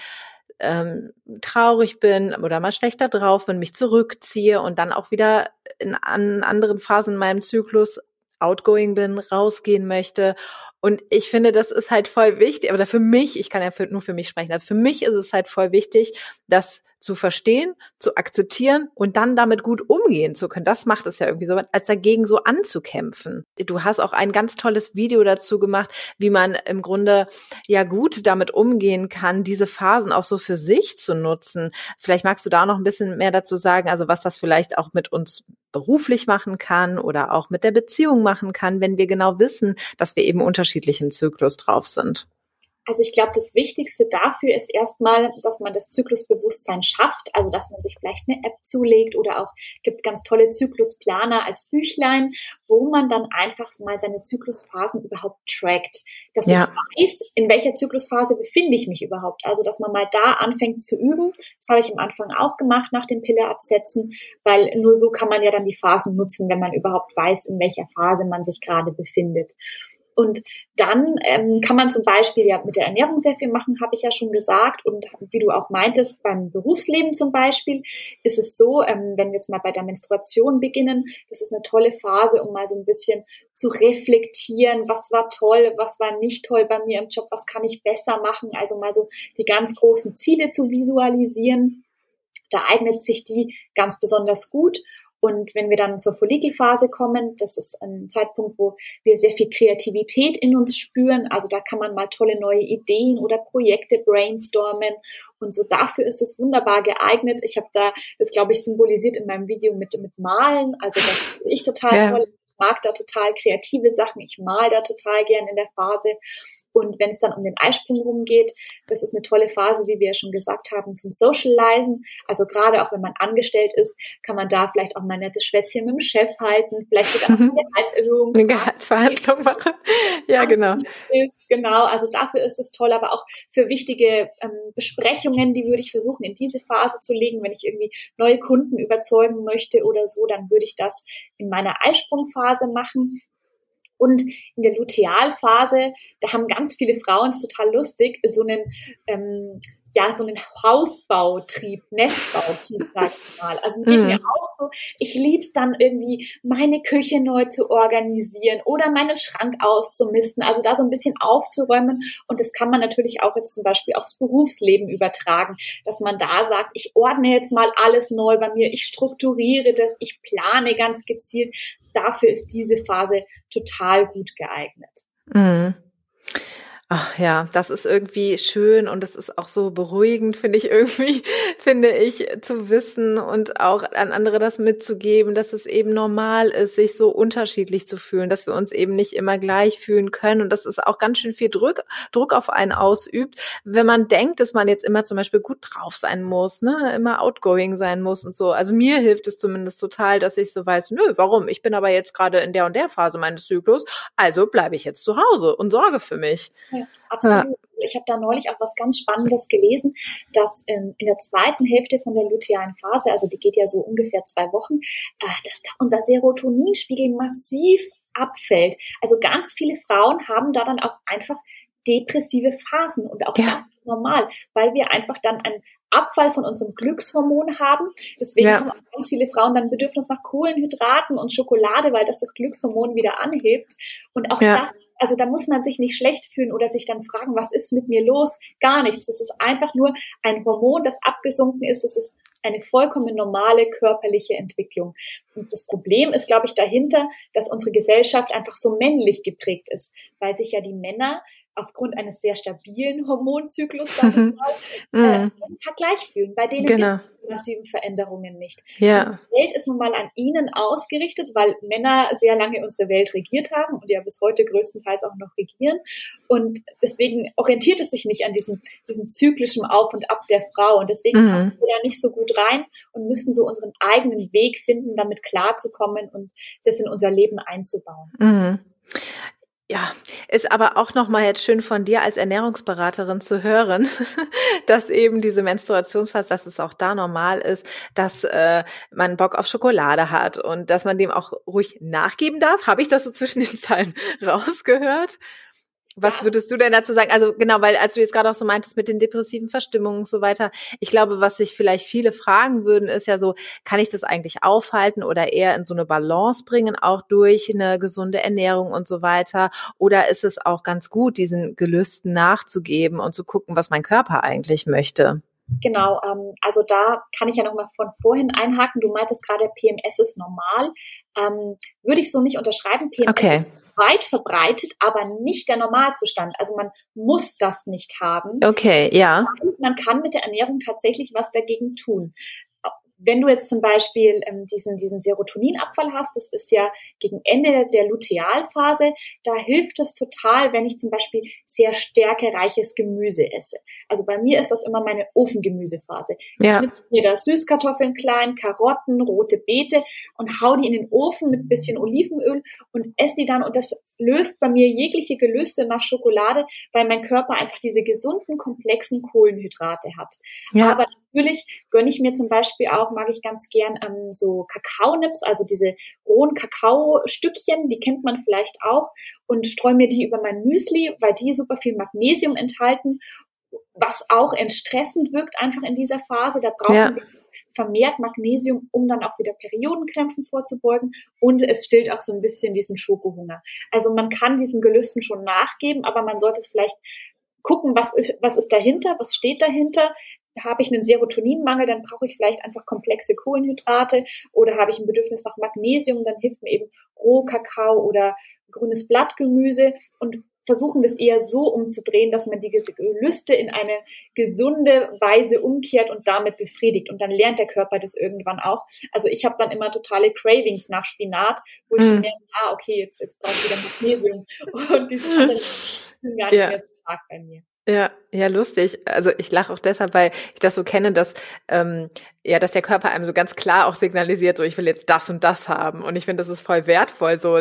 Speaker 1: ähm, traurig bin oder mal schlechter drauf bin, mich zurückziehe und dann auch wieder in an anderen Phasen in meinem Zyklus outgoing bin, rausgehen möchte. Und ich finde, das ist halt voll wichtig, aber für mich, ich kann ja für, nur für mich sprechen, also für mich ist es halt voll wichtig, dass zu verstehen, zu akzeptieren und dann damit gut umgehen zu können. Das macht es ja irgendwie so, als dagegen so anzukämpfen. Du hast auch ein ganz tolles Video dazu gemacht, wie man im Grunde ja gut damit umgehen kann, diese Phasen auch so für sich zu nutzen. Vielleicht magst du da noch ein bisschen mehr dazu sagen, also was das vielleicht auch mit uns beruflich machen kann oder auch mit der Beziehung machen kann, wenn wir genau wissen, dass wir eben unterschiedlich im Zyklus drauf sind.
Speaker 2: Also ich glaube, das Wichtigste dafür ist erstmal, dass man das Zyklusbewusstsein schafft, also dass man sich vielleicht eine App zulegt oder auch gibt ganz tolle Zyklusplaner als Büchlein, wo man dann einfach mal seine Zyklusphasen überhaupt trackt, dass ja. ich weiß, in welcher Zyklusphase befinde ich mich überhaupt. Also dass man mal da anfängt zu üben. Das habe ich am Anfang auch gemacht nach dem Pille absetzen, weil nur so kann man ja dann die Phasen nutzen, wenn man überhaupt weiß, in welcher Phase man sich gerade befindet. Und dann ähm, kann man zum Beispiel ja mit der Ernährung sehr viel machen, habe ich ja schon gesagt. Und wie du auch meintest, beim Berufsleben zum Beispiel ist es so, ähm, wenn wir jetzt mal bei der Menstruation beginnen, das ist eine tolle Phase, um mal so ein bisschen zu reflektieren, was war toll, was war nicht toll bei mir im Job, was kann ich besser machen. Also mal so die ganz großen Ziele zu visualisieren. Da eignet sich die ganz besonders gut. Und wenn wir dann zur Follikelphase kommen, das ist ein Zeitpunkt, wo wir sehr viel Kreativität in uns spüren. Also da kann man mal tolle neue Ideen oder Projekte brainstormen. Und so dafür ist es wunderbar geeignet. Ich habe da, das glaube ich, symbolisiert in meinem Video mit, mit Malen. Also das ich total ja. toll mag da total kreative Sachen. Ich mal da total gern in der Phase. Und wenn es dann um den Eisprung rumgeht, das ist eine tolle Phase, wie wir ja schon gesagt haben, zum Socializen. Also gerade auch wenn man angestellt ist, kann man da vielleicht auch mal ein nettes Schwätzchen mit dem Chef halten, vielleicht sogar eine Gehaltserhöhung.
Speaker 1: Eine Gehaltsverhandlung machen. Ja, genau.
Speaker 2: Ist, genau, also dafür ist es toll, aber auch für wichtige ähm, Besprechungen, die würde ich versuchen, in diese Phase zu legen. Wenn ich irgendwie neue Kunden überzeugen möchte oder so, dann würde ich das in meiner Eisprungphase machen. Und in der Lutealphase, da haben ganz viele Frauen, ist total lustig, so einen, ähm, ja, so einen Hausbautrieb, Nestbautrieb, sag ich mal. Also geht mir auch so, ich lieb's dann irgendwie, meine Küche neu zu organisieren oder meinen Schrank auszumisten, also da so ein bisschen aufzuräumen. Und das kann man natürlich auch jetzt zum Beispiel aufs Berufsleben übertragen, dass man da sagt, ich ordne jetzt mal alles neu bei mir, ich strukturiere das, ich plane ganz gezielt. Dafür ist diese Phase total gut geeignet.
Speaker 1: Mm. Ach ja, das ist irgendwie schön und es ist auch so beruhigend, finde ich irgendwie, finde ich, zu wissen und auch an andere das mitzugeben, dass es eben normal ist, sich so unterschiedlich zu fühlen, dass wir uns eben nicht immer gleich fühlen können und dass es auch ganz schön viel Druck, Druck auf einen ausübt, wenn man denkt, dass man jetzt immer zum Beispiel gut drauf sein muss, ne, immer outgoing sein muss und so. Also mir hilft es zumindest total, dass ich so weiß, nö, warum? Ich bin aber jetzt gerade in der und der Phase meines Zyklus, also bleibe ich jetzt zu Hause und sorge für mich.
Speaker 2: Absolut. Ja. Ich habe da neulich auch was ganz Spannendes gelesen, dass ähm, in der zweiten Hälfte von der lutealen Phase, also die geht ja so ungefähr zwei Wochen, äh, dass da unser Serotoninspiegel massiv abfällt. Also ganz viele Frauen haben da dann auch einfach depressive Phasen und auch ja. das ist normal, weil wir einfach dann einen Abfall von unserem Glückshormon haben. Deswegen ja. haben auch ganz viele Frauen dann Bedürfnis nach Kohlenhydraten und Schokolade, weil das das Glückshormon wieder anhebt. Und auch ja. das, also da muss man sich nicht schlecht fühlen oder sich dann fragen, was ist mit mir los? Gar nichts. Das ist einfach nur ein Hormon, das abgesunken ist. Es ist eine vollkommen normale körperliche Entwicklung. Und das Problem ist, glaube ich, dahinter, dass unsere Gesellschaft einfach so männlich geprägt ist, weil sich ja die Männer aufgrund eines sehr stabilen Hormonzyklus, sag ich mal, äh, mhm. Vergleich fühlen. Bei denen genau. gibt es massiven Veränderungen nicht. Ja. die Welt ist nun mal an ihnen ausgerichtet, weil Männer sehr lange unsere Welt regiert haben und ja bis heute größtenteils auch noch regieren. Und deswegen orientiert es sich nicht an diesem, diesem zyklischen Auf und Ab der Frau. Und deswegen mhm. passen wir da nicht so gut rein und müssen so unseren eigenen Weg finden, damit klarzukommen und das in unser Leben einzubauen.
Speaker 1: Mhm. Ja, ist aber auch nochmal jetzt schön von dir als Ernährungsberaterin zu hören, dass eben diese Menstruationsphase, dass es auch da normal ist, dass äh, man Bock auf Schokolade hat und dass man dem auch ruhig nachgeben darf. Habe ich das so zwischen den Zeilen rausgehört? Was würdest du denn dazu sagen? Also genau, weil als du jetzt gerade auch so meintest mit den depressiven Verstimmungen und so weiter, ich glaube, was sich vielleicht viele fragen würden, ist ja so, kann ich das eigentlich aufhalten oder eher in so eine Balance bringen, auch durch eine gesunde Ernährung und so weiter? Oder ist es auch ganz gut, diesen Gelüsten nachzugeben und zu gucken, was mein Körper eigentlich möchte?
Speaker 2: Genau, ähm, also da kann ich ja nochmal von vorhin einhaken. Du meintest gerade, PMS ist normal. Ähm, würde ich so nicht unterschreiben. PMS okay weit verbreitet, aber nicht der Normalzustand. Also man muss das nicht haben.
Speaker 1: Okay, ja.
Speaker 2: Man kann mit der Ernährung tatsächlich was dagegen tun wenn du jetzt zum Beispiel ähm, diesen, diesen Serotoninabfall hast, das ist ja gegen Ende der Lutealphase, da hilft es total, wenn ich zum Beispiel sehr stärkereiches Gemüse esse. Also bei mir ist das immer meine Ofengemüsephase. Ja. Ich mir da Süßkartoffeln klein, Karotten, rote Beete und hau die in den Ofen mit bisschen Olivenöl und esse die dann und das löst bei mir jegliche Gelüste nach Schokolade, weil mein Körper einfach diese gesunden, komplexen Kohlenhydrate hat. Ja. Aber natürlich gönne ich mir zum Beispiel auch, mag ich ganz gern ähm, so Kakaonips, also diese rohen Kakaostückchen, die kennt man vielleicht auch, und streue mir die über mein Müsli, weil die super viel Magnesium enthalten was auch entstressend wirkt einfach in dieser Phase. Da brauchen ja. wir vermehrt Magnesium, um dann auch wieder Periodenkrämpfen vorzubeugen. Und es stillt auch so ein bisschen diesen Schokohunger. Also man kann diesen Gelüsten schon nachgeben, aber man sollte es vielleicht gucken, was ist, was ist dahinter, was steht dahinter. Habe ich einen Serotoninmangel, dann brauche ich vielleicht einfach komplexe Kohlenhydrate oder habe ich ein Bedürfnis nach Magnesium, dann hilft mir eben Rohkakao oder grünes Blattgemüse und versuchen das eher so umzudrehen, dass man die Gelüste in eine gesunde Weise umkehrt und damit befriedigt. Und dann lernt der Körper das irgendwann auch. Also ich habe dann immer totale Cravings nach Spinat, wo ich mm. merke, ah, okay, jetzt, jetzt brauche ich wieder Magnesium. Und die sind gar nicht ja. mehr so stark bei mir.
Speaker 1: Ja, ja, lustig. Also ich lache auch deshalb, weil ich das so kenne, dass ähm, ja, dass der Körper einem so ganz klar auch signalisiert, so ich will jetzt das und das haben. Und ich finde, das ist voll wertvoll, so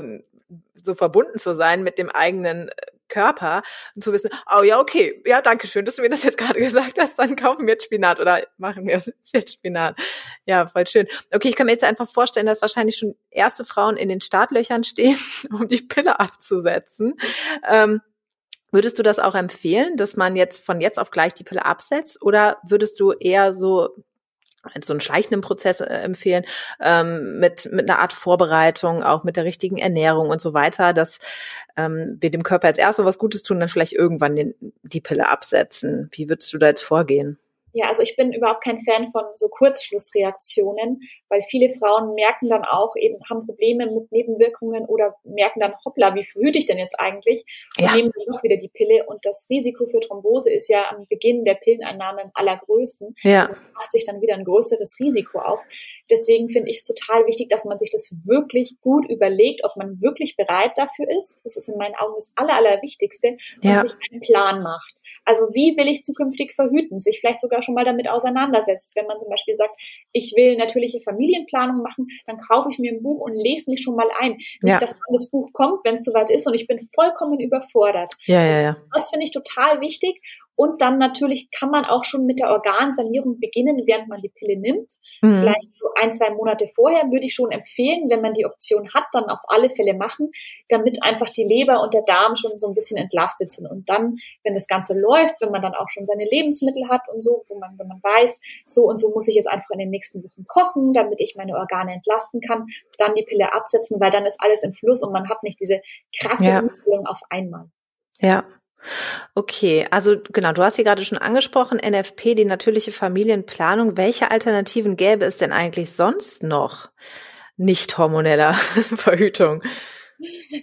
Speaker 1: so verbunden zu sein mit dem eigenen äh, Körper und zu wissen, oh ja, okay, ja, danke schön, dass du mir das jetzt gerade gesagt hast, dann kaufen wir jetzt Spinat oder machen wir jetzt Spinat. Ja, voll schön. Okay, ich kann mir jetzt einfach vorstellen, dass wahrscheinlich schon erste Frauen in den Startlöchern stehen, um die Pille abzusetzen. Ähm, Würdest du das auch empfehlen, dass man jetzt von jetzt auf gleich die Pille absetzt? Oder würdest du eher so so einen schleichenden Prozess äh, empfehlen, ähm, mit, mit einer Art Vorbereitung, auch mit der richtigen Ernährung und so weiter, dass ähm, wir dem Körper jetzt erstmal was Gutes tun, dann vielleicht irgendwann den, die Pille absetzen. Wie würdest du da jetzt vorgehen?
Speaker 2: Ja, also ich bin überhaupt kein Fan von so Kurzschlussreaktionen, weil viele Frauen merken dann auch eben, haben Probleme mit Nebenwirkungen oder merken dann, hoppla, wie verhüte ich denn jetzt eigentlich? Und ja. nehmen dann doch wieder die Pille. Und das Risiko für Thrombose ist ja am Beginn der Pilleneinnahme am allergrößten. Ja. Also macht sich dann wieder ein größeres Risiko auf. Deswegen finde ich es total wichtig, dass man sich das wirklich gut überlegt, ob man wirklich bereit dafür ist. Das ist in meinen Augen das Aller, Allerwichtigste. Und ja. sich einen Plan macht. Also wie will ich zukünftig verhüten? Sich vielleicht sogar schon mal damit auseinandersetzt. Wenn man zum Beispiel sagt, ich will natürliche Familienplanung machen, dann kaufe ich mir ein Buch und lese mich schon mal ein. Nicht, ja. dass dann das Buch kommt, wenn es soweit ist und ich bin vollkommen überfordert.
Speaker 1: Ja, ja, ja.
Speaker 2: Das finde ich total wichtig. Und dann natürlich kann man auch schon mit der Organsanierung beginnen, während man die Pille nimmt. Mhm. Vielleicht so ein, zwei Monate vorher würde ich schon empfehlen, wenn man die Option hat, dann auf alle Fälle machen, damit einfach die Leber und der Darm schon so ein bisschen entlastet sind. Und dann, wenn das Ganze läuft, wenn man dann auch schon seine Lebensmittel hat und so, wo man, wenn man weiß, so und so muss ich jetzt einfach in den nächsten Wochen kochen, damit ich meine Organe entlasten kann, dann die Pille absetzen, weil dann ist alles im Fluss und man hat nicht diese krasse ja. auf einmal.
Speaker 1: Ja, Okay, also genau, du hast sie gerade schon angesprochen, NFP, die natürliche Familienplanung. Welche Alternativen gäbe es denn eigentlich sonst noch nicht hormoneller Verhütung?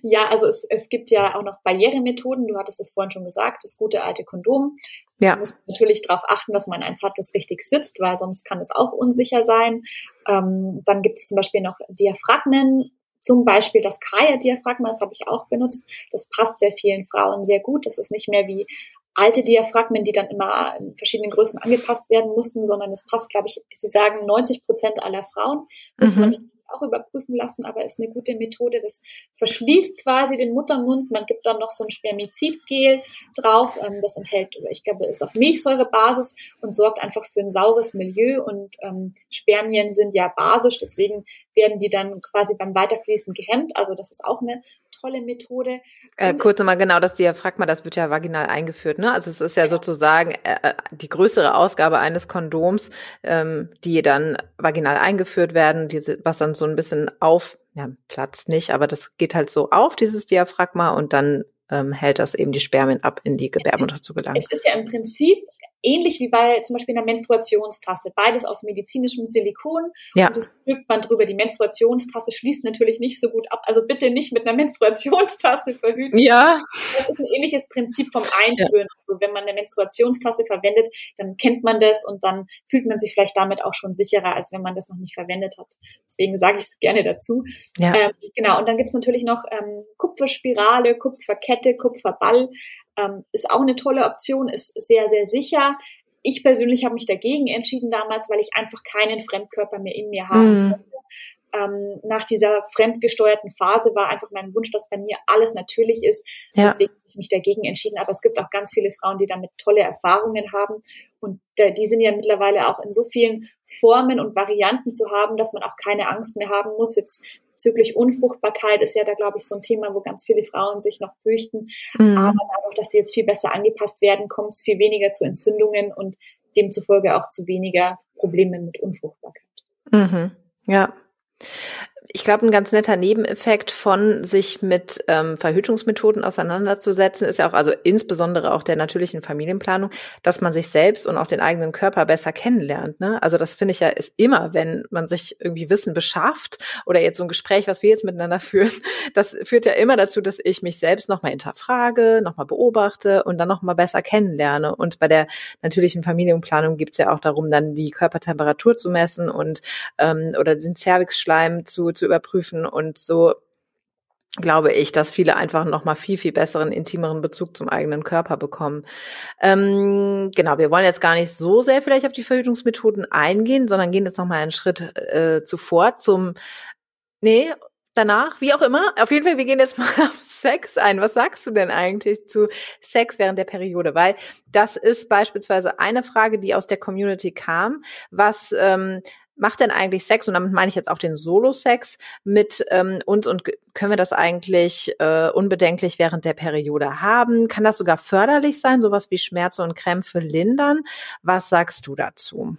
Speaker 2: Ja, also es, es gibt ja auch noch Barrieremethoden. Du hattest es vorhin schon gesagt, das gute alte Kondom. Ja. Man muss natürlich darauf achten, dass man eins hat, das richtig sitzt, weil sonst kann es auch unsicher sein. Ähm, dann gibt es zum Beispiel noch Diaphragmen, zum Beispiel das Kaya-Diaphragma, das habe ich auch benutzt. Das passt sehr vielen Frauen sehr gut. Das ist nicht mehr wie alte Diaphragmen, die dann immer in verschiedenen Größen angepasst werden mussten, sondern es passt, glaube ich, Sie sagen 90 Prozent aller Frauen. Muss mhm. man auch überprüfen lassen, aber ist eine gute Methode. Das verschließt quasi den Muttermund. Man gibt dann noch so ein Spermizidgel drauf. Ähm, das enthält, ich glaube, ist auf Milchsäurebasis und sorgt einfach für ein saures Milieu. Und ähm, Spermien sind ja basisch, deswegen werden die dann quasi beim Weiterfließen gehemmt. Also das ist auch eine tolle Methode.
Speaker 1: Äh, kurz nochmal genau, das Diaphragma, das wird ja vaginal eingeführt, ne? Also es ist ja, ja. sozusagen äh, äh, die größere Ausgabe eines Kondoms, ähm, die dann vaginal eingeführt werden, diese, was dann so ein bisschen auf, ja, platzt nicht, aber das geht halt so auf, dieses Diaphragma, und dann ähm, hält das eben die Spermien ab, in die Gebärmutter zu gelangen.
Speaker 2: Es ist ja im Prinzip ähnlich wie bei zum Beispiel einer Menstruationstasse. Beides aus medizinischem Silikon. Ja. Und das drückt man drüber. Die Menstruationstasse schließt natürlich nicht so gut ab. Also bitte nicht mit einer Menstruationstasse verhüten.
Speaker 1: Ja.
Speaker 2: Das ist ein ähnliches Prinzip vom Einführen. Ja. Also wenn man eine Menstruationstasse verwendet, dann kennt man das und dann fühlt man sich vielleicht damit auch schon sicherer, als wenn man das noch nicht verwendet hat. Deswegen sage ich es gerne dazu. Ja. Ähm, genau. Und dann gibt es natürlich noch ähm, Kupferspirale, Kupferkette, Kupferball. Ähm, ist auch eine tolle Option, ist sehr, sehr sicher. Ich persönlich habe mich dagegen entschieden damals, weil ich einfach keinen Fremdkörper mehr in mir haben mhm. Ähm, nach dieser fremdgesteuerten Phase war einfach mein Wunsch, dass bei mir alles natürlich ist. Ja. Deswegen habe ich mich dagegen entschieden. Aber es gibt auch ganz viele Frauen, die damit tolle Erfahrungen haben. Und äh, die sind ja mittlerweile auch in so vielen Formen und Varianten zu haben, dass man auch keine Angst mehr haben muss, jetzt bezüglich Unfruchtbarkeit ist ja da, glaube ich, so ein Thema, wo ganz viele Frauen sich noch fürchten. Mhm. Aber dadurch, dass die jetzt viel besser angepasst werden, kommt es viel weniger zu Entzündungen und demzufolge auch zu weniger Problemen mit Unfruchtbarkeit.
Speaker 1: Mhm. Ja. Ich glaube, ein ganz netter Nebeneffekt von sich mit ähm, Verhütungsmethoden auseinanderzusetzen, ist ja auch, also insbesondere auch der natürlichen Familienplanung, dass man sich selbst und auch den eigenen Körper besser kennenlernt. Ne? Also das finde ich ja ist immer, wenn man sich irgendwie Wissen beschafft oder jetzt so ein Gespräch, was wir jetzt miteinander führen, das führt ja immer dazu, dass ich mich selbst nochmal hinterfrage, nochmal beobachte und dann nochmal besser kennenlerne. Und bei der natürlichen Familienplanung geht es ja auch darum, dann die Körpertemperatur zu messen und ähm, oder den Cervixschleim zu zu überprüfen und so glaube ich, dass viele einfach noch mal viel, viel besseren, intimeren Bezug zum eigenen Körper bekommen. Ähm, genau, wir wollen jetzt gar nicht so sehr vielleicht auf die Verhütungsmethoden eingehen, sondern gehen jetzt noch mal einen Schritt äh, zuvor zum, nee, danach, wie auch immer. Auf jeden Fall, wir gehen jetzt mal auf Sex ein. Was sagst du denn eigentlich zu Sex während der Periode? Weil das ist beispielsweise eine Frage, die aus der Community kam, was ähm, macht denn eigentlich Sex, und damit meine ich jetzt auch den Solo-Sex, mit ähm, uns und können wir das eigentlich äh, unbedenklich während der Periode haben? Kann das sogar förderlich sein, sowas wie Schmerzen und Krämpfe lindern? Was sagst du dazu?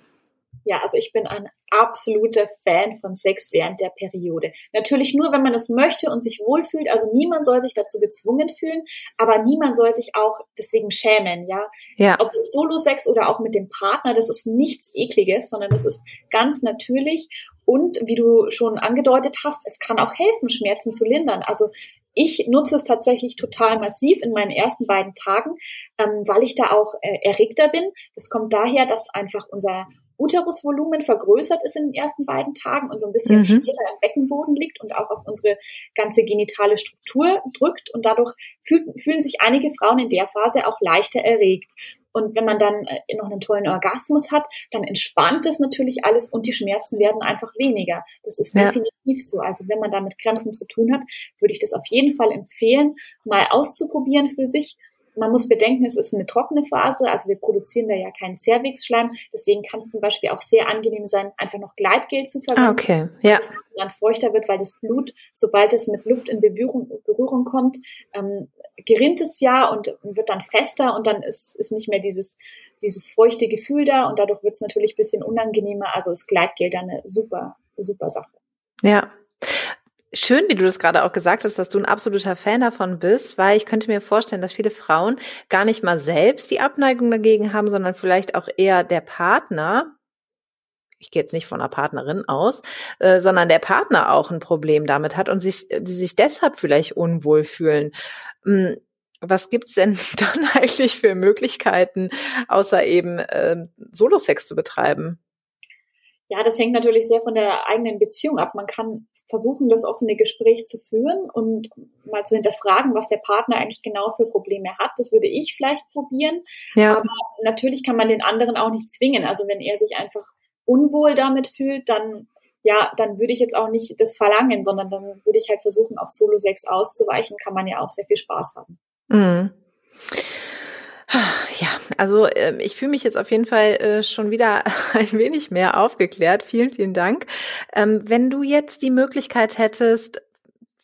Speaker 2: Ja, also ich bin ein absoluter Fan von Sex während der Periode. Natürlich nur, wenn man es möchte und sich wohlfühlt. Also niemand soll sich dazu gezwungen fühlen, aber niemand soll sich auch deswegen schämen, ja. ja. Ob jetzt Solo-Sex oder auch mit dem Partner, das ist nichts Ekliges, sondern das ist ganz natürlich. Und wie du schon angedeutet hast, es kann auch helfen, Schmerzen zu lindern. Also ich nutze es tatsächlich total massiv in meinen ersten beiden Tagen, ähm, weil ich da auch äh, erregter bin. Das kommt daher, dass einfach unser Uterusvolumen vergrößert ist in den ersten beiden Tagen und so ein bisschen mhm. schwerer im Beckenboden liegt und auch auf unsere ganze genitale Struktur drückt. Und dadurch fühlen, fühlen sich einige Frauen in der Phase auch leichter erregt. Und wenn man dann äh, noch einen tollen Orgasmus hat, dann entspannt das natürlich alles und die Schmerzen werden einfach weniger. Das ist ja. definitiv so. Also wenn man da mit Krämpfen zu tun hat, würde ich das auf jeden Fall empfehlen, mal auszuprobieren für sich man muss bedenken, es ist eine trockene Phase, also wir produzieren da ja keinen Cervixschleim. Deswegen kann es zum Beispiel auch sehr angenehm sein, einfach noch Gleitgel zu verwenden.
Speaker 1: Ah, okay, ja.
Speaker 2: Dass es dann feuchter wird, weil das Blut, sobald es mit Luft in Berührung, Berührung kommt, ähm, gerinnt es ja und wird dann fester und dann ist, ist nicht mehr dieses, dieses feuchte Gefühl da und dadurch wird es natürlich ein bisschen unangenehmer. Also ist Gleitgel dann eine super, super Sache.
Speaker 1: Ja. Schön, wie du das gerade auch gesagt hast, dass du ein absoluter Fan davon bist, weil ich könnte mir vorstellen, dass viele Frauen gar nicht mal selbst die Abneigung dagegen haben, sondern vielleicht auch eher der Partner. Ich gehe jetzt nicht von einer Partnerin aus, äh, sondern der Partner auch ein Problem damit hat und sich, die sich deshalb vielleicht unwohl fühlen. Hm, was gibt's denn dann eigentlich für Möglichkeiten, außer eben äh, Solo-Sex zu betreiben?
Speaker 2: Ja, das hängt natürlich sehr von der eigenen Beziehung ab. Man kann versuchen, das offene Gespräch zu führen und mal zu hinterfragen, was der Partner eigentlich genau für Probleme hat. Das würde ich vielleicht probieren. Ja. Aber natürlich kann man den anderen auch nicht zwingen. Also wenn er sich einfach unwohl damit fühlt, dann ja, dann würde ich jetzt auch nicht das verlangen, sondern dann würde ich halt versuchen, auf Solo-Sex auszuweichen. Kann man ja auch sehr viel Spaß haben.
Speaker 1: Mhm. Ja, also äh, ich fühle mich jetzt auf jeden Fall äh, schon wieder ein wenig mehr aufgeklärt. Vielen, vielen Dank. Ähm, wenn du jetzt die Möglichkeit hättest,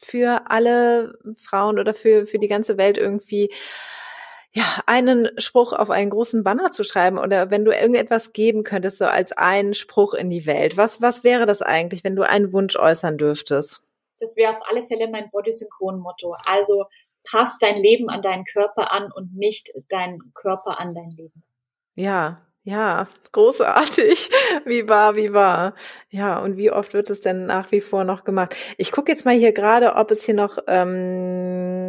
Speaker 1: für alle Frauen oder für, für die ganze Welt irgendwie ja, einen Spruch auf einen großen Banner zu schreiben oder wenn du irgendetwas geben könntest, so als einen Spruch in die Welt. Was, was wäre das eigentlich, wenn du einen Wunsch äußern dürftest?
Speaker 2: Das wäre auf alle Fälle mein Bodysynchron-Motto. Also pass dein Leben an deinen Körper an und nicht deinen Körper an dein Leben.
Speaker 1: Ja, ja, großartig. Wie war, wie war. Ja, und wie oft wird es denn nach wie vor noch gemacht? Ich gucke jetzt mal hier gerade, ob es hier noch ähm,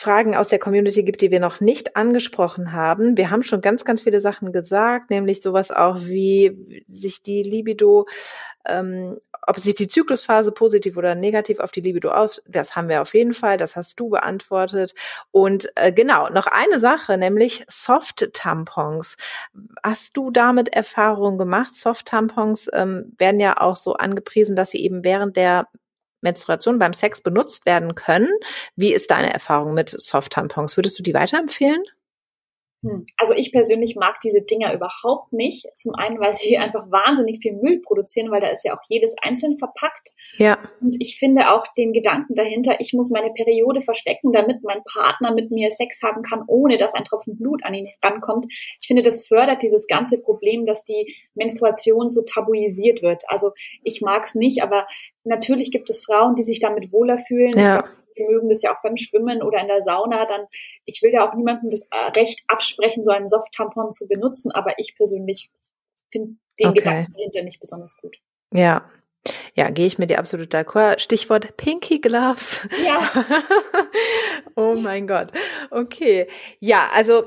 Speaker 1: Fragen aus der Community gibt, die wir noch nicht angesprochen haben. Wir haben schon ganz, ganz viele Sachen gesagt, nämlich sowas auch wie sich die Libido ähm, ob sich die Zyklusphase positiv oder negativ auf die Libido aus, das haben wir auf jeden Fall, das hast du beantwortet. Und äh, genau, noch eine Sache, nämlich Soft-Tampons. Hast du damit Erfahrung gemacht? Soft-Tampons ähm, werden ja auch so angepriesen, dass sie eben während der Menstruation beim Sex benutzt werden können. Wie ist deine Erfahrung mit Soft-Tampons? Würdest du die weiterempfehlen?
Speaker 2: Hm. Also ich persönlich mag diese Dinger überhaupt nicht. Zum einen, weil sie einfach wahnsinnig viel Müll produzieren, weil da ist ja auch jedes einzeln verpackt.
Speaker 1: Ja.
Speaker 2: Und ich finde auch den Gedanken dahinter, ich muss meine Periode verstecken, damit mein Partner mit mir Sex haben kann, ohne dass ein Tropfen Blut an ihn rankommt. Ich finde, das fördert dieses ganze Problem, dass die Menstruation so tabuisiert wird. Also ich mag es nicht, aber natürlich gibt es Frauen, die sich damit wohler fühlen.
Speaker 1: Ja
Speaker 2: die mögen das ja auch beim Schwimmen oder in der Sauna, dann, ich will ja auch niemandem das äh, Recht absprechen, so einen Soft-Tampon zu benutzen, aber ich persönlich finde den okay. Gedanken dahinter nicht besonders gut.
Speaker 1: Ja, ja, gehe ich mit dir absolut d'accord. Stichwort Pinky Gloves.
Speaker 2: Ja.
Speaker 1: oh mein Gott. Okay. Ja, also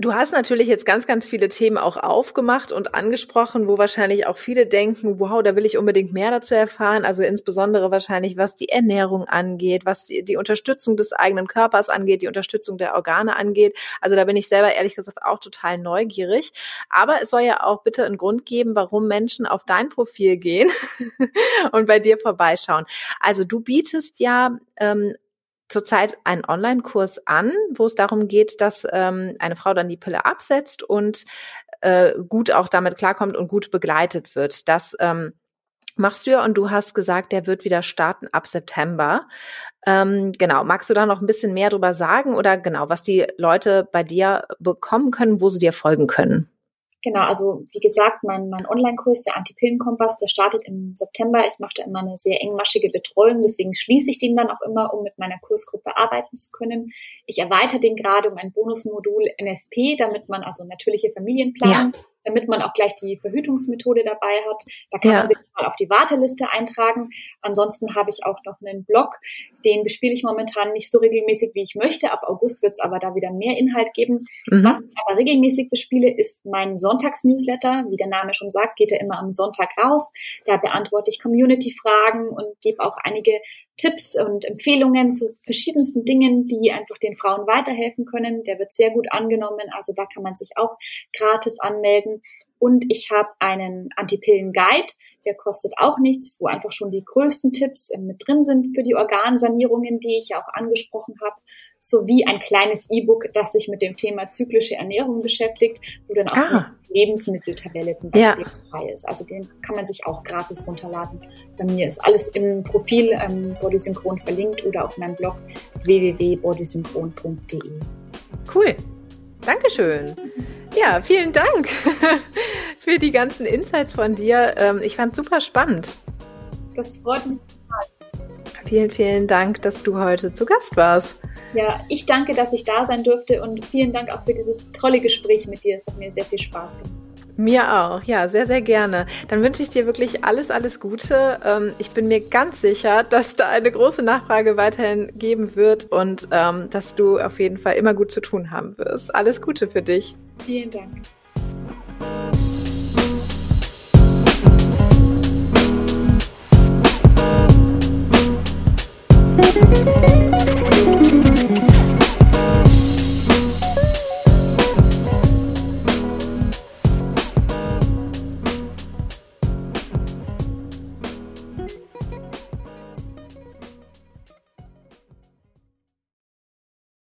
Speaker 1: Du hast natürlich jetzt ganz, ganz viele Themen auch aufgemacht und angesprochen, wo wahrscheinlich auch viele denken, wow, da will ich unbedingt mehr dazu erfahren. Also insbesondere wahrscheinlich, was die Ernährung angeht, was die, die Unterstützung des eigenen Körpers angeht, die Unterstützung der Organe angeht. Also da bin ich selber ehrlich gesagt auch total neugierig. Aber es soll ja auch bitte einen Grund geben, warum Menschen auf dein Profil gehen und bei dir vorbeischauen. Also du bietest ja ähm, zurzeit einen Online-Kurs an, wo es darum geht, dass ähm, eine Frau dann die Pille absetzt und äh, gut auch damit klarkommt und gut begleitet wird. Das ähm, machst du ja und du hast gesagt, der wird wieder starten ab September. Ähm, genau, magst du da noch ein bisschen mehr drüber sagen oder genau, was die Leute bei dir bekommen können, wo sie dir folgen können?
Speaker 2: Genau, also wie gesagt, mein, mein Online-Kurs, der Anti-Pillen-Kompass, der startet im September. Ich mache da immer eine sehr engmaschige Betreuung, deswegen schließe ich den dann auch immer, um mit meiner Kursgruppe arbeiten zu können. Ich erweitere den gerade um ein Bonusmodul NFP, damit man also natürliche Familienplanung ja damit man auch gleich die Verhütungsmethode dabei hat. Da kann ja. man sich mal auf die Warteliste eintragen. Ansonsten habe ich auch noch einen Blog, den bespiele ich momentan nicht so regelmäßig, wie ich möchte. Ab August wird es aber da wieder mehr Inhalt geben. Mhm. Was ich aber regelmäßig bespiele, ist mein Sonntagsnewsletter. Wie der Name schon sagt, geht er immer am Sonntag raus. Da beantworte ich Community-Fragen und gebe auch einige Tipps und Empfehlungen zu verschiedensten Dingen, die einfach den Frauen weiterhelfen können. Der wird sehr gut angenommen. Also da kann man sich auch gratis anmelden. Und ich habe einen Antipillen-Guide, der kostet auch nichts, wo einfach schon die größten Tipps mit drin sind für die Organsanierungen, die ich ja auch angesprochen habe, sowie ein kleines E-Book, das sich mit dem Thema zyklische Ernährung beschäftigt, wo dann auch ah. so eine Lebensmitteltabelle zum Beispiel ja. dabei ist. Also den kann man sich auch gratis runterladen. Bei mir ist alles im Profil ähm, Bodysynchron verlinkt oder auf meinem Blog www.bodysynchron.de.
Speaker 1: Cool. Dankeschön. Ja, vielen Dank für die ganzen Insights von dir. Ähm, ich fand super spannend.
Speaker 2: Das freut mich
Speaker 1: Vielen, vielen Dank, dass du heute zu Gast warst.
Speaker 2: Ja, ich danke, dass ich da sein durfte und vielen Dank auch für dieses tolle Gespräch mit dir. Es hat mir sehr viel Spaß gemacht.
Speaker 1: Mir auch, ja, sehr, sehr gerne. Dann wünsche ich dir wirklich alles, alles Gute. Ähm, ich bin mir ganz sicher, dass da eine große Nachfrage weiterhin geben wird und ähm, dass du auf jeden Fall immer gut zu tun haben wirst. Alles Gute für dich.
Speaker 2: Vielen Dank.